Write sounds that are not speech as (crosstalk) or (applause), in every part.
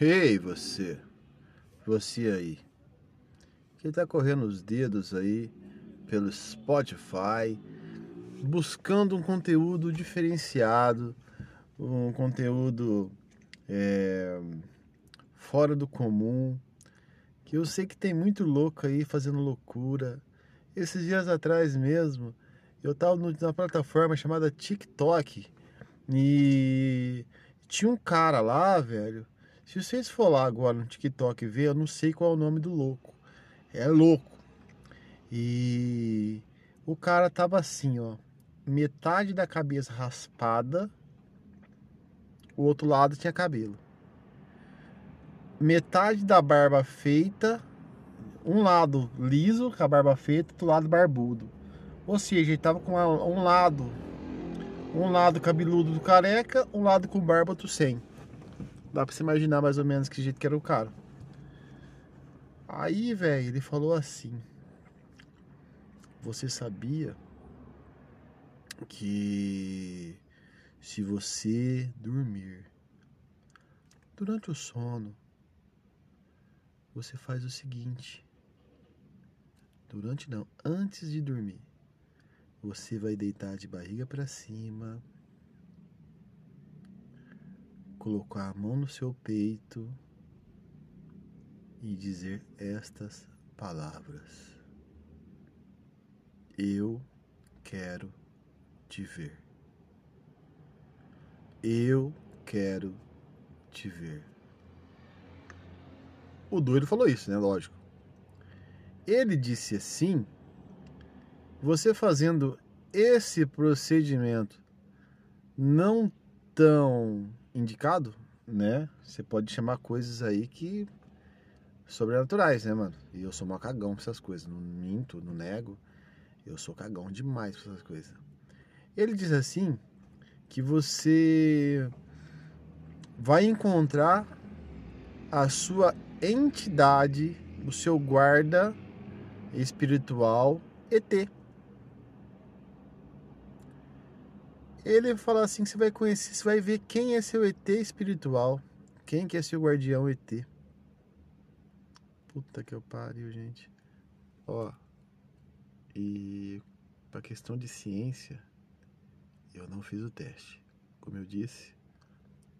Ei, você, você aí, que tá correndo os dedos aí pelo Spotify, buscando um conteúdo diferenciado, um conteúdo é, fora do comum, que eu sei que tem muito louco aí fazendo loucura. Esses dias atrás mesmo, eu tava na plataforma chamada TikTok e tinha um cara lá, velho, se vocês for lá agora no TikTok ver, eu não sei qual é o nome do louco. É louco. E o cara tava assim, ó. Metade da cabeça raspada, o outro lado tinha cabelo. Metade da barba feita, um lado liso, com a barba feita, outro lado barbudo. Ou seja, ele tava com um lado, um lado cabeludo do careca, um lado com barba, outro sem. Dá pra você imaginar mais ou menos que jeito que era o cara. Aí, velho, ele falou assim: Você sabia que se você dormir durante o sono, você faz o seguinte: durante não, antes de dormir, você vai deitar de barriga para cima colocar a mão no seu peito e dizer estas palavras: Eu quero te ver. Eu quero te ver. O doido falou isso, né? Lógico. Ele disse assim: você fazendo esse procedimento não tão indicado, né? Você pode chamar coisas aí que sobrenaturais, né, mano? E eu sou mó cagão pra essas coisas. Não minto, não nego. Eu sou cagão demais pra essas coisas. Ele diz assim que você vai encontrar a sua entidade, o seu guarda espiritual ET. Ele fala assim, você vai conhecer, você vai ver quem é seu ET espiritual, quem que é seu guardião ET. Puta que eu pariu, gente. Ó, e pra questão de ciência, eu não fiz o teste. Como eu disse,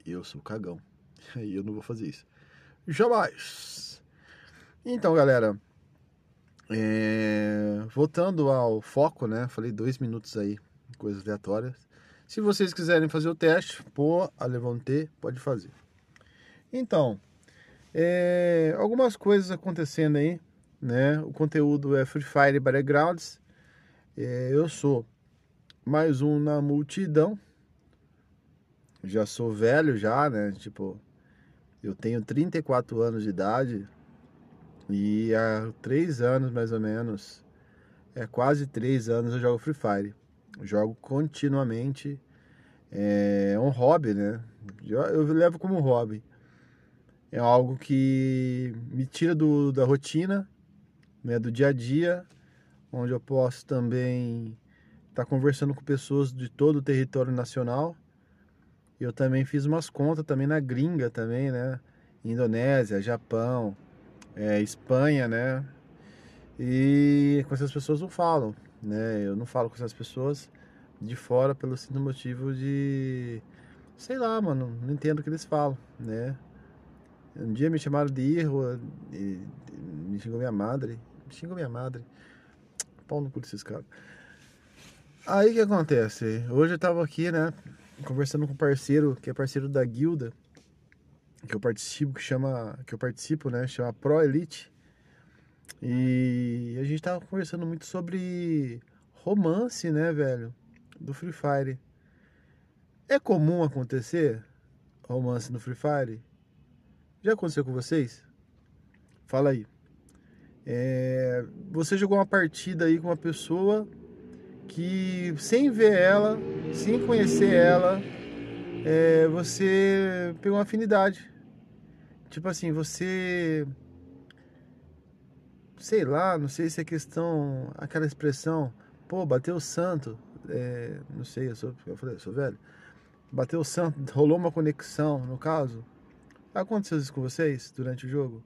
eu sou cagão. (laughs) E eu não vou fazer isso. Jamais! Então, galera, é... voltando ao foco, né? Falei dois minutos aí, coisas aleatórias. Se vocês quiserem fazer o teste, pô, a Levante pode fazer. Então, é, algumas coisas acontecendo aí, né? O conteúdo é Free Fire Battlegrounds. É, eu sou mais um na multidão. Já sou velho já, né? Tipo, eu tenho 34 anos de idade e há três anos mais ou menos, é quase três anos eu jogo Free Fire jogo continuamente. É um hobby, né? Eu levo como hobby. É algo que me tira do, da rotina, né, do dia a dia, onde eu posso também estar tá conversando com pessoas de todo o território nacional. Eu também fiz umas contas também na gringa também, né? Indonésia, Japão, é, Espanha, né? E com essas pessoas não falam né? Eu não falo com essas pessoas de fora pelo simples motivo de sei lá, mano, não entendo o que eles falam, né? Um dia me chamaram de erro, me xingou minha madre, me xingou minha madre. Pau no cu desses caras. Aí o que acontece? Hoje eu tava aqui, né, conversando com um parceiro, que é parceiro da guilda, que eu participo, que chama, que eu participo, né, chama Pro Elite. E a gente tava conversando muito sobre romance, né, velho? Do Free Fire. É comum acontecer romance no Free Fire? Já aconteceu com vocês? Fala aí. É, você jogou uma partida aí com uma pessoa que sem ver ela, sem conhecer ela, é, você pegou uma afinidade. Tipo assim, você sei lá, não sei se é questão, aquela expressão, pô, bateu o santo, é, não sei, eu, sou, eu falei, eu sou velho, bateu o santo, rolou uma conexão, no caso, Aconteceu isso com vocês durante o jogo?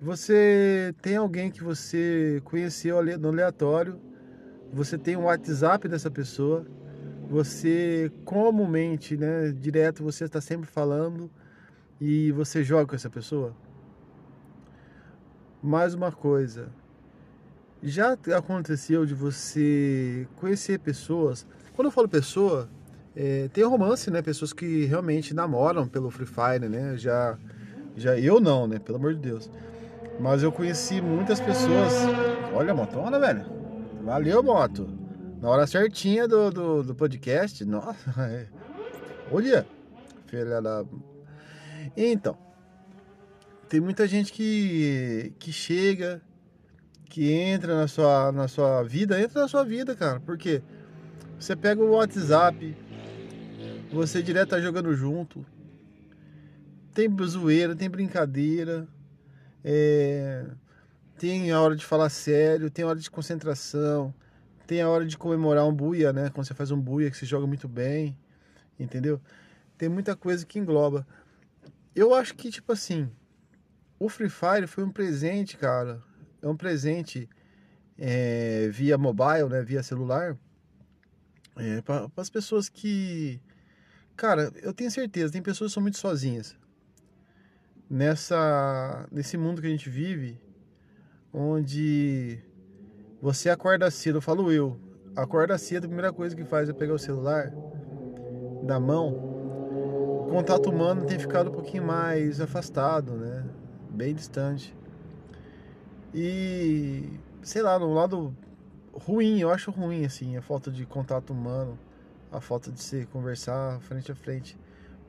Você tem alguém que você conheceu no aleatório, você tem um WhatsApp dessa pessoa, você comumente, né, direto, você está sempre falando e você joga com essa pessoa? Mais uma coisa, já aconteceu de você conhecer pessoas. Quando eu falo pessoa, é, tem romance, né? Pessoas que realmente namoram pelo Free Fire, né? Já, já eu não, né? Pelo amor de Deus. Mas eu conheci muitas pessoas. Olha a motona, velho. Valeu, moto. Na hora certinha do, do, do podcast. Nossa, (laughs) é. Olha, filha da. Então, tem muita gente que, que chega, que entra na sua, na sua vida, entra na sua vida, cara. Porque você pega o WhatsApp, você direto tá jogando junto. Tem zoeira, tem brincadeira. É, tem a hora de falar sério, tem a hora de concentração, tem a hora de comemorar um buia, né? Quando você faz um buia que você joga muito bem, entendeu? Tem muita coisa que engloba. Eu acho que, tipo assim, o Free Fire foi um presente, cara. É um presente é, via mobile, né? Via celular. É, para as pessoas que Cara, eu tenho certeza, tem pessoas que são muito sozinhas. Nessa nesse mundo que a gente vive, onde você acorda cedo, eu falo eu, acorda cedo, a primeira coisa que faz é pegar o celular da mão. O contato humano tem ficado um pouquinho mais afastado, né? Bem distante. E sei lá, no lado ruim, eu acho ruim assim, a falta de contato humano a falta de se conversar frente a frente.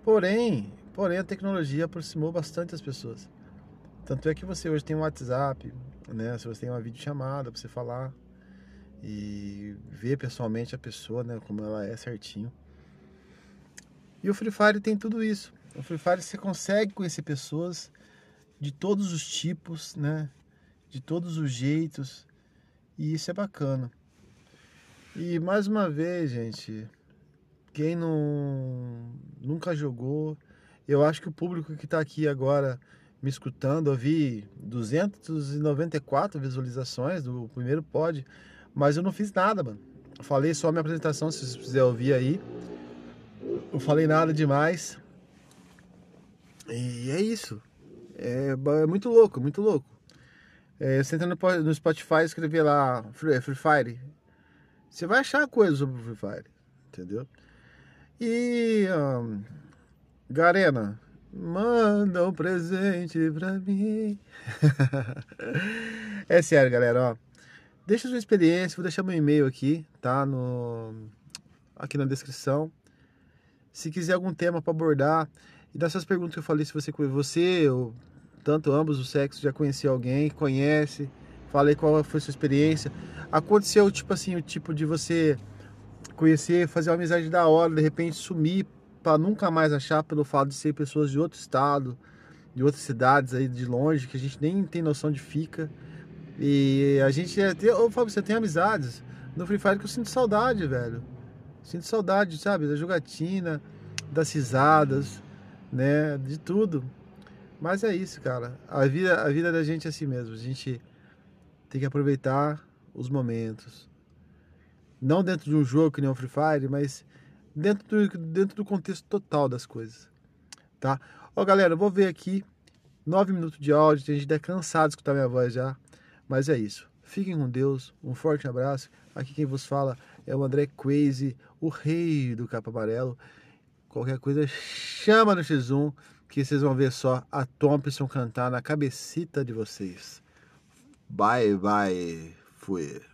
Porém, porém a tecnologia aproximou bastante as pessoas. Tanto é que você hoje tem um WhatsApp, né? Se você tem uma videochamada para você falar e ver pessoalmente a pessoa, né, como ela é certinho. E o Free Fire tem tudo isso. O Free Fire você consegue conhecer pessoas de todos os tipos, né? De todos os jeitos. E isso é bacana. E mais uma vez, gente, quem não nunca jogou, eu acho que o público que está aqui agora me escutando, eu vi 294 visualizações do primeiro pod, mas eu não fiz nada, mano. Eu falei só minha apresentação, se você quiser ouvir aí. Eu falei nada demais. E é isso. É, é muito louco, muito louco. É, você entra no, no Spotify e escrever lá Free, Free Fire. Você vai achar coisa sobre Free Fire, entendeu? E um, Garena, manda um presente pra mim. (laughs) é sério, galera, ó. Deixa sua experiência, vou deixar meu e-mail aqui, tá? No, aqui na descrição. Se quiser algum tema para abordar e dessas perguntas que eu falei, se você você ou tanto ambos os sexos já conhecia alguém, conhece, falei qual foi sua experiência. Aconteceu tipo assim, o tipo de você conhecer, fazer uma amizade da hora, de repente sumir para nunca mais achar pelo fato de ser pessoas de outro estado, de outras cidades aí de longe, que a gente nem tem noção de fica. E a gente é. Ô Fábio, você tem amizades no Free Fire que eu sinto saudade, velho. Sinto saudade, sabe, da jogatina, das risadas, né? De tudo. Mas é isso, cara. A vida, a vida da gente é assim mesmo. A gente tem que aproveitar os momentos. Não dentro de um jogo que nem o Free Fire, mas dentro do, dentro do contexto total das coisas. Tá? Ó, galera, vou ver aqui. Nove minutos de áudio, tem gente até cansado de escutar minha voz já. Mas é isso. Fiquem com Deus. Um forte abraço. Aqui quem vos fala é o André Crazy, o rei do capa amarelo. Qualquer coisa, chama no X1 que vocês vão ver só a Thompson cantar na cabecita de vocês. Bye, bye. Fui.